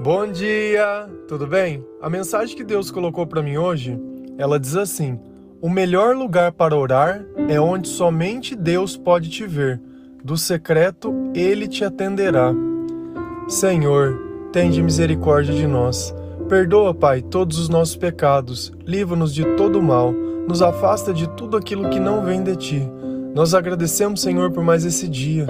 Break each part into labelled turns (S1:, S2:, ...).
S1: Bom dia, tudo bem? A mensagem que Deus colocou para mim hoje, ela diz assim: O melhor lugar para orar é onde somente Deus pode te ver. Do secreto ele te atenderá. Senhor, tende misericórdia de nós. Perdoa, Pai, todos os nossos pecados. Livra-nos de todo mal. Nos afasta de tudo aquilo que não vem de ti. Nós agradecemos, Senhor, por mais esse dia.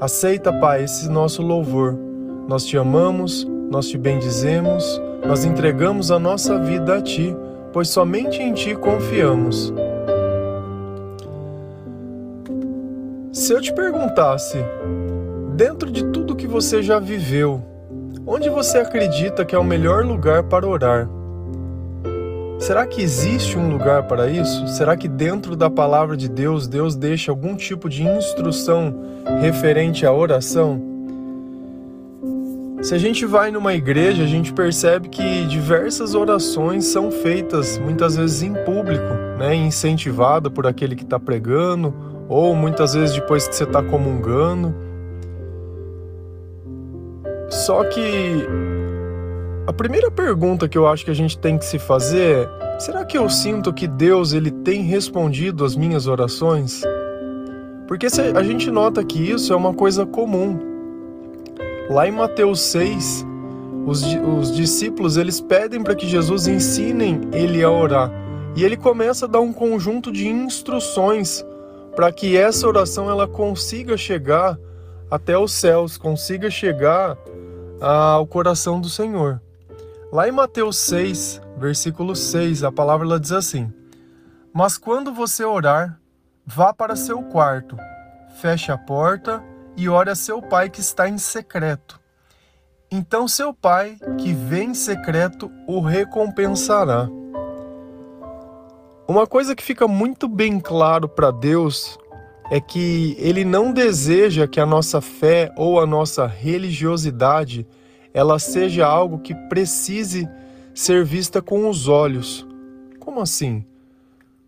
S1: Aceita, Pai, esse nosso louvor. Nós te amamos, nós te bendizemos, nós entregamos a nossa vida a ti, pois somente em ti confiamos. Se eu te perguntasse, dentro de tudo que você já viveu, onde você acredita que é o melhor lugar para orar? Será que existe um lugar para isso? Será que dentro da palavra de Deus, Deus deixa algum tipo de instrução referente à oração? Se a gente vai numa igreja, a gente percebe que diversas orações são feitas muitas vezes em público, né, incentivada por aquele que está pregando, ou muitas vezes depois que você está comungando. Só que a primeira pergunta que eu acho que a gente tem que se fazer é: será que eu sinto que Deus ele tem respondido às minhas orações? Porque a gente nota que isso é uma coisa comum. Lá em Mateus 6, os, os discípulos eles pedem para que Jesus ensinem ele a orar. E ele começa a dar um conjunto de instruções para que essa oração ela consiga chegar até os céus, consiga chegar ao coração do Senhor. Lá em Mateus 6, versículo 6, a palavra ela diz assim: Mas quando você orar, vá para seu quarto, feche a porta e ore a seu pai que está em secreto. Então seu pai, que vem em secreto, o recompensará. Uma coisa que fica muito bem claro para Deus é que ele não deseja que a nossa fé ou a nossa religiosidade ela seja algo que precise ser vista com os olhos. Como assim?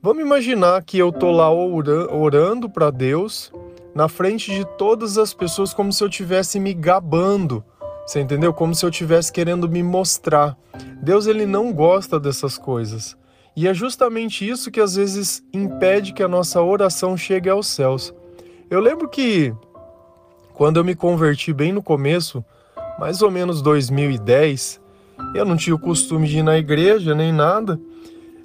S1: Vamos imaginar que eu tô lá orando para Deus na frente de todas as pessoas como se eu estivesse me gabando. Você entendeu? Como se eu estivesse querendo me mostrar. Deus ele não gosta dessas coisas. E é justamente isso que às vezes impede que a nossa oração chegue aos céus. Eu lembro que quando eu me converti bem no começo, mais ou menos 2010. Eu não tinha o costume de ir na igreja nem nada,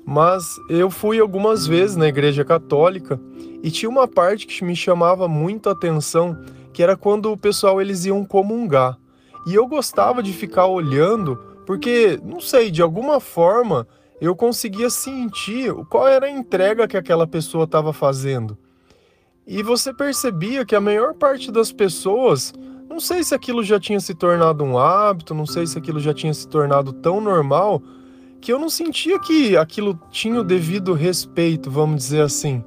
S1: mas eu fui algumas vezes na igreja católica e tinha uma parte que me chamava muito a atenção, que era quando o pessoal eles iam comungar. E eu gostava de ficar olhando, porque não sei, de alguma forma eu conseguia sentir qual era a entrega que aquela pessoa estava fazendo. E você percebia que a maior parte das pessoas não sei se aquilo já tinha se tornado um hábito, não sei se aquilo já tinha se tornado tão normal que eu não sentia que aquilo tinha o devido respeito, vamos dizer assim.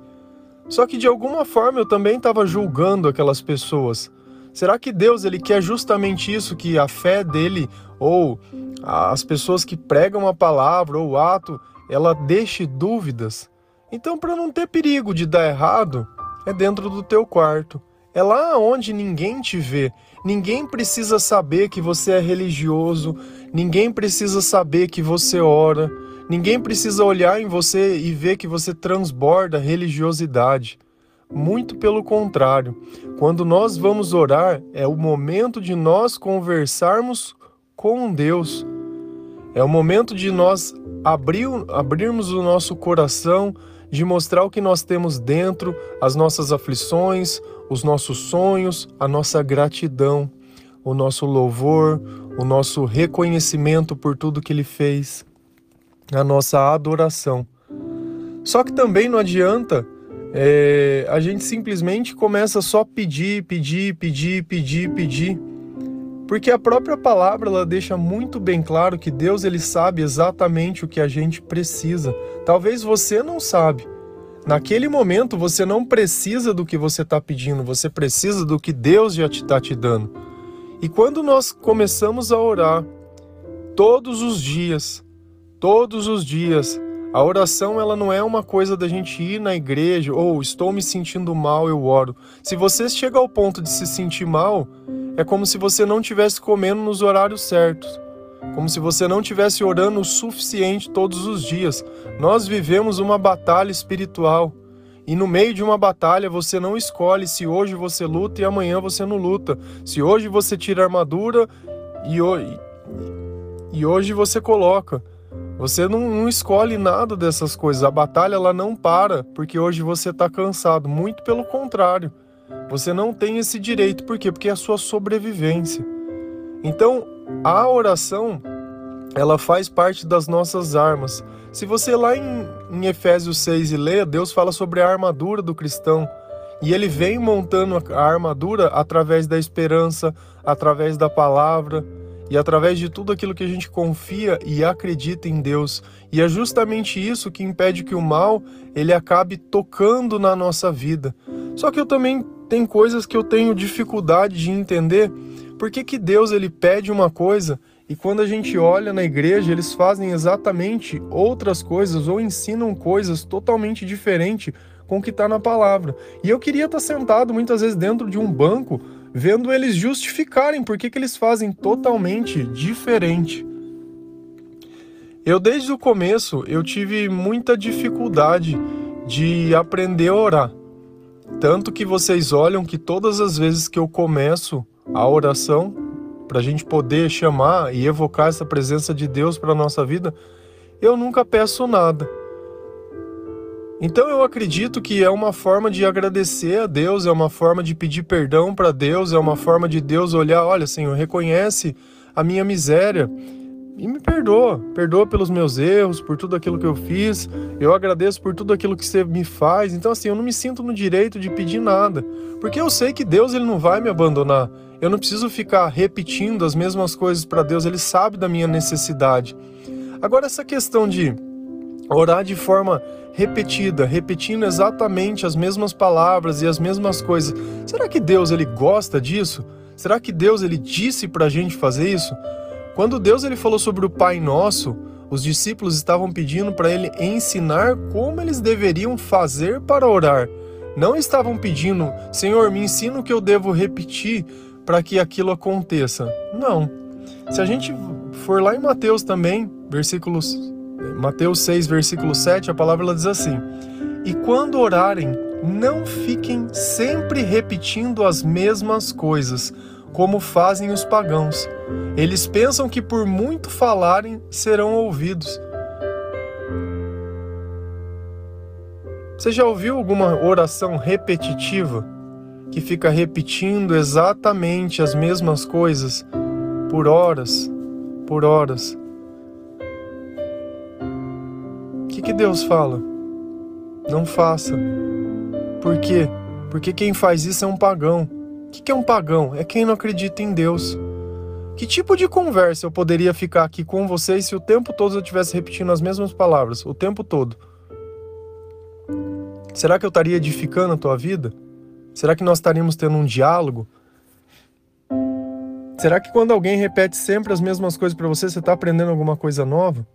S1: Só que de alguma forma eu também estava julgando aquelas pessoas. Será que Deus ele quer justamente isso que a fé dele ou as pessoas que pregam a palavra ou o ato, ela deixe dúvidas? Então, para não ter perigo de dar errado, é dentro do teu quarto. É lá onde ninguém te vê. Ninguém precisa saber que você é religioso, ninguém precisa saber que você ora, ninguém precisa olhar em você e ver que você transborda religiosidade. Muito pelo contrário, quando nós vamos orar, é o momento de nós conversarmos com Deus. É o momento de nós abrir, abrirmos o nosso coração, de mostrar o que nós temos dentro, as nossas aflições, os nossos sonhos, a nossa gratidão, o nosso louvor, o nosso reconhecimento por tudo que Ele fez, a nossa adoração. Só que também não adianta é, a gente simplesmente começa só pedir, pedir, pedir, pedir, pedir, porque a própria palavra ela deixa muito bem claro que Deus ele sabe exatamente o que a gente precisa. Talvez você não sabe, Naquele momento você não precisa do que você está pedindo, você precisa do que Deus já está te dando. E quando nós começamos a orar todos os dias, todos os dias, a oração ela não é uma coisa da gente ir na igreja ou estou me sentindo mal, eu oro. Se você chega ao ponto de se sentir mal, é como se você não estivesse comendo nos horários certos, como se você não estivesse orando o suficiente todos os dias. Nós vivemos uma batalha espiritual. E no meio de uma batalha você não escolhe se hoje você luta e amanhã você não luta. Se hoje você tira a armadura e, e hoje você coloca. Você não, não, escolhe nada dessas coisas. A batalha ela não para porque hoje você está cansado. Muito pelo contrário. Você não tem esse direito. Por quê? Porque é a sua sobrevivência. Então, a oração, ela faz parte das nossas armas. Se você lá em, em Efésios 6 e lê, Deus fala sobre a armadura do cristão. E ele vem montando a armadura através da esperança, através da palavra e através de tudo aquilo que a gente confia e acredita em Deus. E é justamente isso que impede que o mal ele acabe tocando na nossa vida. Só que eu também tem coisas que eu tenho dificuldade de entender. Por que, que Deus ele pede uma coisa e quando a gente olha na igreja, eles fazem exatamente outras coisas ou ensinam coisas totalmente diferentes com o que está na palavra. E eu queria estar tá sentado muitas vezes dentro de um banco, vendo eles justificarem por que, que eles fazem totalmente diferente. Eu desde o começo eu tive muita dificuldade de aprender a orar. Tanto que vocês olham que todas as vezes que eu começo a oração, para a gente poder chamar e evocar essa presença de Deus para a nossa vida, eu nunca peço nada. Então eu acredito que é uma forma de agradecer a Deus, é uma forma de pedir perdão para Deus, é uma forma de Deus olhar, olha, Senhor, reconhece a minha miséria e me perdoa. Perdoa pelos meus erros, por tudo aquilo que eu fiz. Eu agradeço por tudo aquilo que você me faz. Então, assim, eu não me sinto no direito de pedir nada. Porque eu sei que Deus ele não vai me abandonar. Eu não preciso ficar repetindo as mesmas coisas para Deus. Ele sabe da minha necessidade. Agora, essa questão de orar de forma repetida, repetindo exatamente as mesmas palavras e as mesmas coisas. Será que Deus ele gosta disso? Será que Deus ele disse para a gente fazer isso? Quando Deus ele falou sobre o Pai Nosso, os discípulos estavam pedindo para ele ensinar como eles deveriam fazer para orar. Não estavam pedindo, Senhor, me ensina o que eu devo repetir para que aquilo aconteça. Não. Se a gente for lá em Mateus também, versículos Mateus 6, versículo 7, a palavra ela diz assim: "E quando orarem, não fiquem sempre repetindo as mesmas coisas, como fazem os pagãos. Eles pensam que por muito falarem serão ouvidos. Você já ouviu alguma oração repetitiva que fica repetindo exatamente as mesmas coisas por horas, por horas? Que, Deus fala? Não faça. Por quê? Porque quem faz isso é um pagão. O que é um pagão? É quem não acredita em Deus. Que tipo de conversa eu poderia ficar aqui com vocês se o tempo todo eu estivesse repetindo as mesmas palavras, o tempo todo? Será que eu estaria edificando a tua vida? Será que nós estaríamos tendo um diálogo? Será que quando alguém repete sempre as mesmas coisas para você, você está aprendendo alguma coisa nova?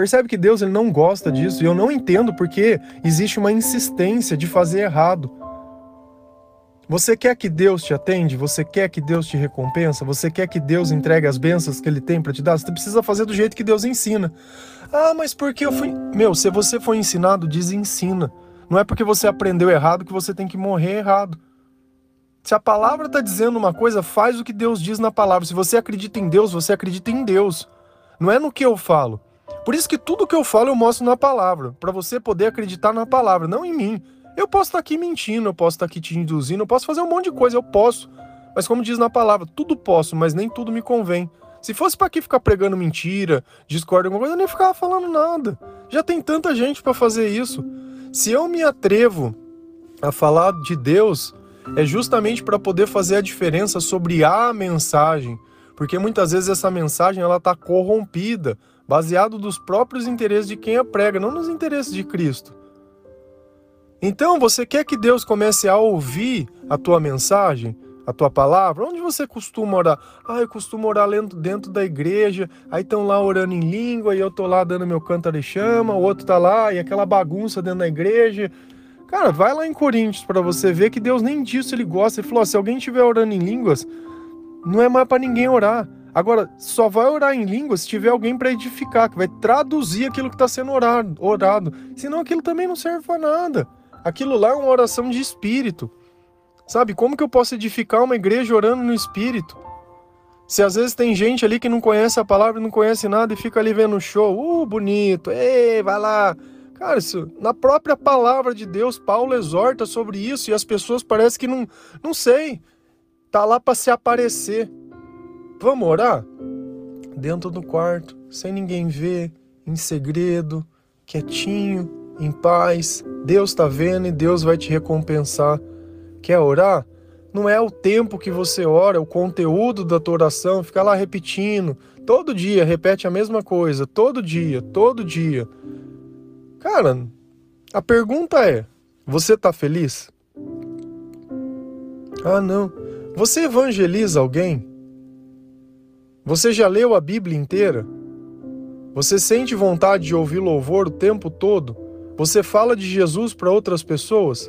S1: Percebe que Deus ele não gosta disso e eu não entendo porque existe uma insistência de fazer errado. Você quer que Deus te atende? Você quer que Deus te recompensa? Você quer que Deus entregue as bênçãos que Ele tem para te dar? Você precisa fazer do jeito que Deus ensina. Ah, mas porque eu fui. Meu, se você foi ensinado, diz ensina. Não é porque você aprendeu errado que você tem que morrer errado. Se a palavra está dizendo uma coisa, faz o que Deus diz na palavra. Se você acredita em Deus, você acredita em Deus. Não é no que eu falo. Por isso que tudo que eu falo eu mostro na palavra, para você poder acreditar na palavra, não em mim. Eu posso estar aqui mentindo, eu posso estar aqui te induzindo, eu posso fazer um monte de coisa, eu posso. Mas como diz na palavra, tudo posso, mas nem tudo me convém. Se fosse para aqui ficar pregando mentira, discórdia, alguma coisa, eu nem ficava falando nada. Já tem tanta gente para fazer isso. Se eu me atrevo a falar de Deus, é justamente para poder fazer a diferença sobre a mensagem, porque muitas vezes essa mensagem ela está corrompida, baseado dos próprios interesses de quem a prega, não nos interesses de Cristo. Então, você quer que Deus comece a ouvir a tua mensagem, a tua palavra? Onde você costuma orar? Ah, eu costumo orar dentro da igreja, aí estão lá orando em língua, e eu tô lá dando meu cântaro e chama, o outro tá lá, e aquela bagunça dentro da igreja. Cara, vai lá em Coríntios para você ver que Deus nem disso ele gosta. Ele falou: se alguém estiver orando em línguas, Não é mais para ninguém orar. Agora, só vai orar em língua se tiver alguém para edificar, que vai traduzir aquilo que está sendo orado, orado. Senão aquilo também não serve para nada. Aquilo lá é uma oração de espírito. Sabe, como que eu posso edificar uma igreja orando no espírito? Se às vezes tem gente ali que não conhece a palavra, não conhece nada e fica ali vendo o show, uh, bonito, ei, vai lá. Cara, isso, na própria palavra de Deus, Paulo exorta sobre isso e as pessoas parecem que não, não sei, tá lá para se aparecer. Vamos orar? Dentro do quarto, sem ninguém ver, em segredo, quietinho, em paz. Deus está vendo e Deus vai te recompensar. Quer orar? Não é o tempo que você ora, é o conteúdo da tua oração, fica lá repetindo. Todo dia, repete a mesma coisa. Todo dia, todo dia. Cara, a pergunta é: você está feliz? Ah, não. Você evangeliza alguém? Você já leu a Bíblia inteira? Você sente vontade de ouvir louvor o tempo todo? Você fala de Jesus para outras pessoas?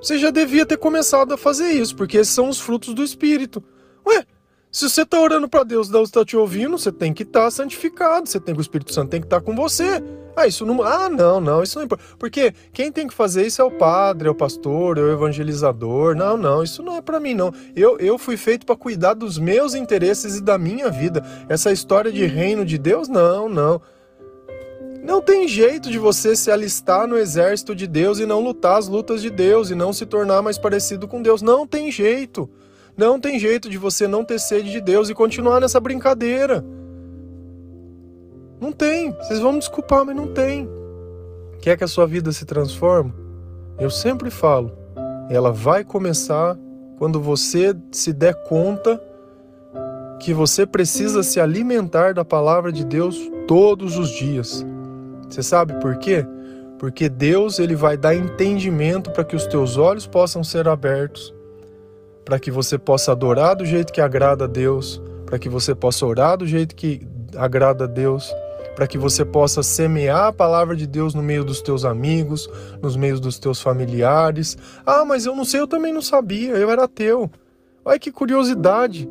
S1: Você já devia ter começado a fazer isso, porque esses são os frutos do Espírito. Ué, se você está orando para Deus, Deus está te ouvindo, você tem que estar tá santificado, você tem que o Espírito Santo tem que estar tá com você. Ah, isso não. Ah, não, não, isso não importa. Porque quem tem que fazer isso é o padre, é o pastor, é o evangelizador. Não, não, isso não é para mim, não. Eu, eu fui feito para cuidar dos meus interesses e da minha vida. Essa história de reino de Deus, não, não. Não tem jeito de você se alistar no exército de Deus e não lutar as lutas de Deus e não se tornar mais parecido com Deus. Não tem jeito. Não tem jeito de você não ter sede de Deus e continuar nessa brincadeira. Não tem. Vocês vão me desculpar, mas não tem. Quer que a sua vida se transforme? Eu sempre falo, ela vai começar quando você se der conta que você precisa se alimentar da palavra de Deus todos os dias. Você sabe por quê? Porque Deus ele vai dar entendimento para que os teus olhos possam ser abertos, para que você possa adorar do jeito que agrada a Deus, para que você possa orar do jeito que agrada a Deus para que você possa semear a palavra de Deus no meio dos teus amigos, nos meios dos teus familiares. Ah, mas eu não sei, eu também não sabia, eu era ateu. Olha que curiosidade.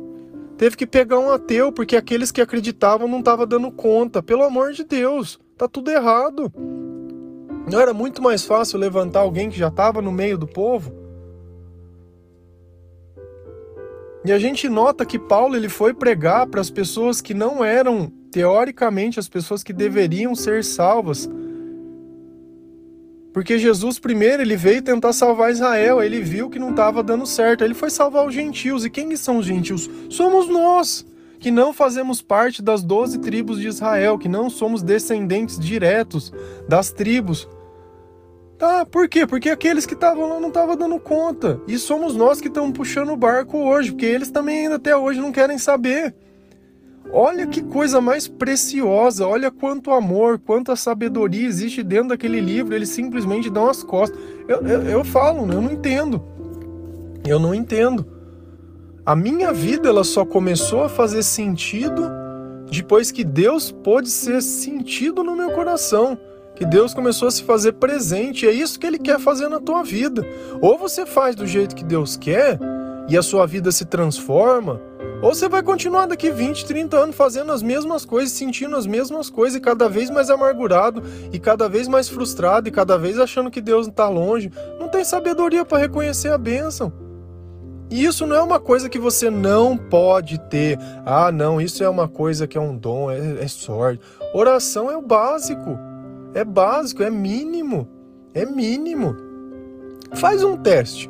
S1: Teve que pegar um ateu porque aqueles que acreditavam não estavam dando conta. Pelo amor de Deus, tá tudo errado. Não era muito mais fácil levantar alguém que já estava no meio do povo? E a gente nota que Paulo ele foi pregar para as pessoas que não eram teoricamente, as pessoas que deveriam ser salvas. Porque Jesus, primeiro, ele veio tentar salvar Israel, ele viu que não estava dando certo, ele foi salvar os gentios. E quem são os gentios? Somos nós, que não fazemos parte das doze tribos de Israel, que não somos descendentes diretos das tribos. Tá, por quê? Porque aqueles que estavam lá não estavam dando conta. E somos nós que estamos puxando o barco hoje, porque eles também ainda até hoje não querem saber. Olha que coisa mais preciosa, olha quanto amor, quanta sabedoria existe dentro daquele livro. Eles simplesmente dão as costas. Eu, eu, eu falo, eu não entendo. Eu não entendo. A minha vida ela só começou a fazer sentido depois que Deus pôde ser sentido no meu coração. Que Deus começou a se fazer presente. É isso que Ele quer fazer na tua vida. Ou você faz do jeito que Deus quer e a sua vida se transforma ou você vai continuar daqui 20, 30 anos fazendo as mesmas coisas, sentindo as mesmas coisas e cada vez mais amargurado e cada vez mais frustrado e cada vez achando que Deus está longe. Não tem sabedoria para reconhecer a bênção. E isso não é uma coisa que você não pode ter. Ah, não, isso é uma coisa que é um dom, é, é sorte. Oração é o básico. É básico, é mínimo. É mínimo. Faz um teste.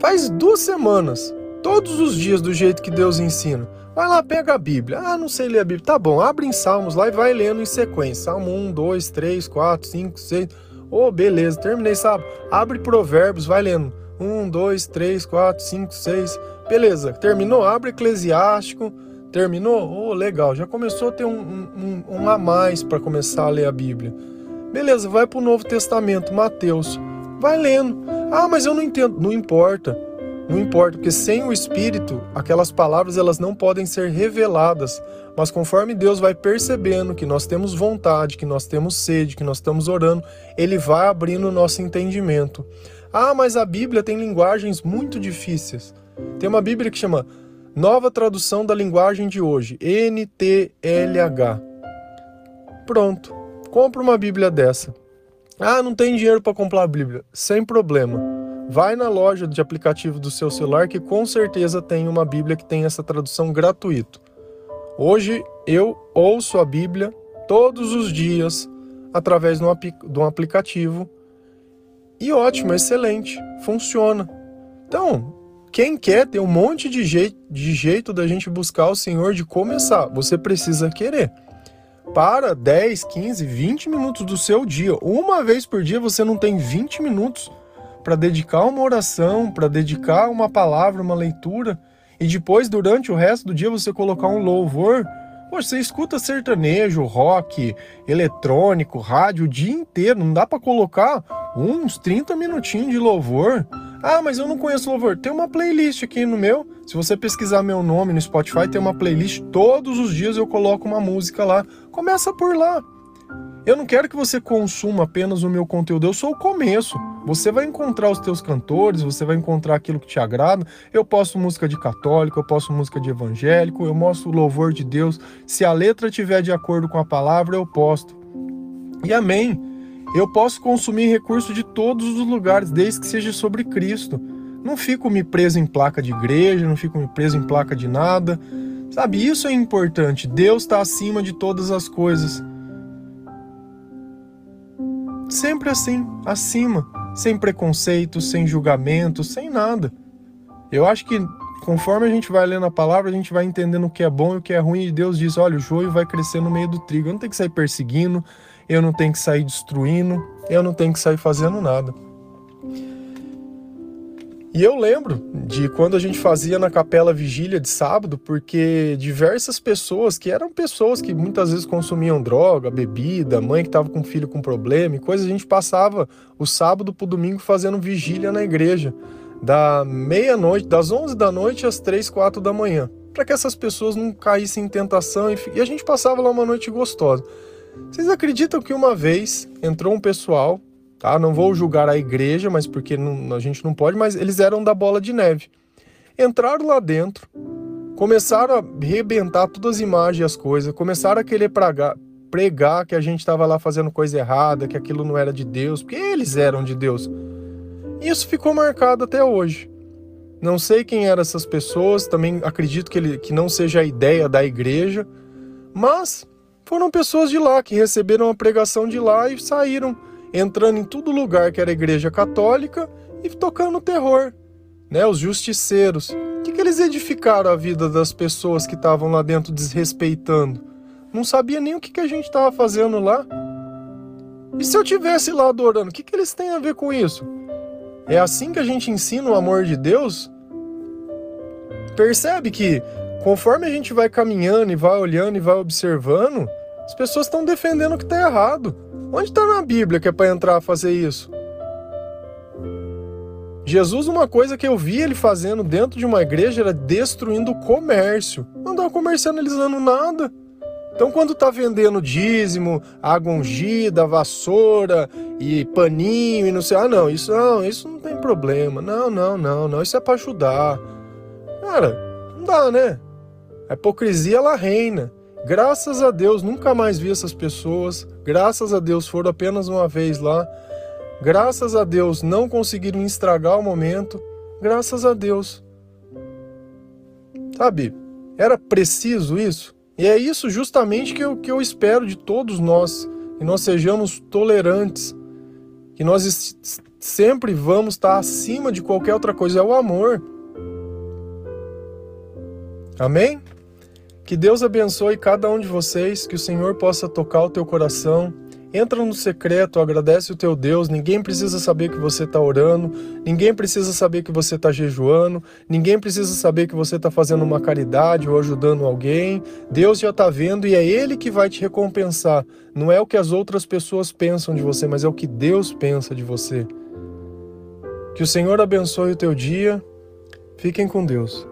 S1: Faz duas semanas todos os dias do jeito que Deus ensina. Vai lá, pega a Bíblia. Ah, não sei ler a Bíblia. Tá bom, abre em Salmos lá e vai lendo em sequência. Salmo 1, 2, 3, 4, 5, 6. Oh, beleza, terminei, sabe? Abre Provérbios, vai lendo. 1, 2, 3, 4, 5, 6. Beleza, terminou? Abre Eclesiástico. Terminou? Oh, legal, já começou a ter um, um, um a mais para começar a ler a Bíblia. Beleza, vai para o Novo Testamento, Mateus. Vai lendo. Ah, mas eu não entendo. Não importa. Não importa, porque sem o Espírito, aquelas palavras elas não podem ser reveladas. Mas conforme Deus vai percebendo que nós temos vontade, que nós temos sede, que nós estamos orando, Ele vai abrindo o nosso entendimento. Ah, mas a Bíblia tem linguagens muito difíceis. Tem uma Bíblia que chama Nova tradução da linguagem de hoje, NTLH. Pronto. Compra uma Bíblia dessa. Ah, não tem dinheiro para comprar a Bíblia. Sem problema. Vai na loja de aplicativo do seu celular que com certeza tem uma Bíblia que tem essa tradução gratuito. Hoje eu ouço a Bíblia todos os dias através de um aplicativo e ótimo, excelente, funciona. Então, quem quer tem um monte de jeito, de jeito da gente buscar o Senhor de começar. Você precisa querer. Para 10, 15, 20 minutos do seu dia. Uma vez por dia você não tem 20 minutos para dedicar uma oração, para dedicar uma palavra, uma leitura. E depois, durante o resto do dia, você colocar um louvor você escuta sertanejo, rock, eletrônico, rádio o dia inteiro, não dá para colocar uns 30 minutinhos de louvor? Ah, mas eu não conheço louvor. Tem uma playlist aqui no meu. Se você pesquisar meu nome no Spotify, tem uma playlist. Todos os dias eu coloco uma música lá. Começa por lá. Eu não quero que você consuma apenas o meu conteúdo, eu sou o começo. Você vai encontrar os teus cantores, você vai encontrar aquilo que te agrada. Eu posto música de católico, eu posto música de evangélico, eu mostro o louvor de Deus. Se a letra tiver de acordo com a palavra, eu posto. E amém. Eu posso consumir recurso de todos os lugares, desde que seja sobre Cristo. Não fico me preso em placa de igreja, não fico me preso em placa de nada. Sabe, isso é importante. Deus está acima de todas as coisas. Sempre assim, acima, sem preconceitos, sem julgamentos, sem nada. Eu acho que conforme a gente vai lendo a palavra, a gente vai entendendo o que é bom e o que é ruim, e Deus diz: olha, o joio vai crescer no meio do trigo. Eu não tenho que sair perseguindo, eu não tenho que sair destruindo, eu não tenho que sair fazendo nada. E eu lembro de quando a gente fazia na capela vigília de sábado, porque diversas pessoas, que eram pessoas que muitas vezes consumiam droga, bebida, mãe que estava com filho com problema e coisa, a gente passava o sábado para o domingo fazendo vigília na igreja, da meia-noite, das 11 da noite às 3, 4 da manhã, para que essas pessoas não caíssem em tentação e, e a gente passava lá uma noite gostosa. Vocês acreditam que uma vez entrou um pessoal tá? Não vou julgar a igreja, mas porque não, a gente não pode, mas eles eram da bola de neve. Entraram lá dentro, começaram a arrebentar todas as imagens e as coisas, começaram a querer pregar, pregar que a gente estava lá fazendo coisa errada, que aquilo não era de Deus, porque eles eram de Deus. Isso ficou marcado até hoje. Não sei quem eram essas pessoas, também acredito que, ele, que não seja a ideia da igreja, mas foram pessoas de lá que receberam a pregação de lá e saíram entrando em todo lugar que era igreja católica e tocando terror. Né, os justiceiros. O que, que eles edificaram a vida das pessoas que estavam lá dentro desrespeitando? Não sabia nem o que, que a gente estava fazendo lá. E se eu tivesse lá adorando, o que, que eles têm a ver com isso? É assim que a gente ensina o amor de Deus? Percebe que conforme a gente vai caminhando e vai olhando e vai observando, as pessoas estão defendendo o que está errado. Onde está na Bíblia que é para entrar a fazer isso? Jesus, uma coisa que eu vi ele fazendo dentro de uma igreja era destruindo o comércio. Não estava comercializando nada. Então, quando está vendendo dízimo, água ungida, vassoura e paninho e não sei, ah, não, isso não, isso não tem problema. Não, não, não, não, isso é para ajudar. Cara, não dá, né? A hipocrisia ela reina. Graças a Deus, nunca mais vi essas pessoas. Graças a Deus, foram apenas uma vez lá. Graças a Deus, não conseguiram estragar o momento. Graças a Deus. Sabe, era preciso isso? E é isso justamente que eu, que eu espero de todos nós. Que nós sejamos tolerantes. Que nós sempre vamos estar acima de qualquer outra coisa. É o amor. Amém? Que Deus abençoe cada um de vocês, que o Senhor possa tocar o teu coração. Entra no secreto, agradece o teu Deus. Ninguém precisa saber que você está orando, ninguém precisa saber que você está jejuando, ninguém precisa saber que você está fazendo uma caridade ou ajudando alguém. Deus já está vendo e é Ele que vai te recompensar. Não é o que as outras pessoas pensam de você, mas é o que Deus pensa de você. Que o Senhor abençoe o teu dia. Fiquem com Deus.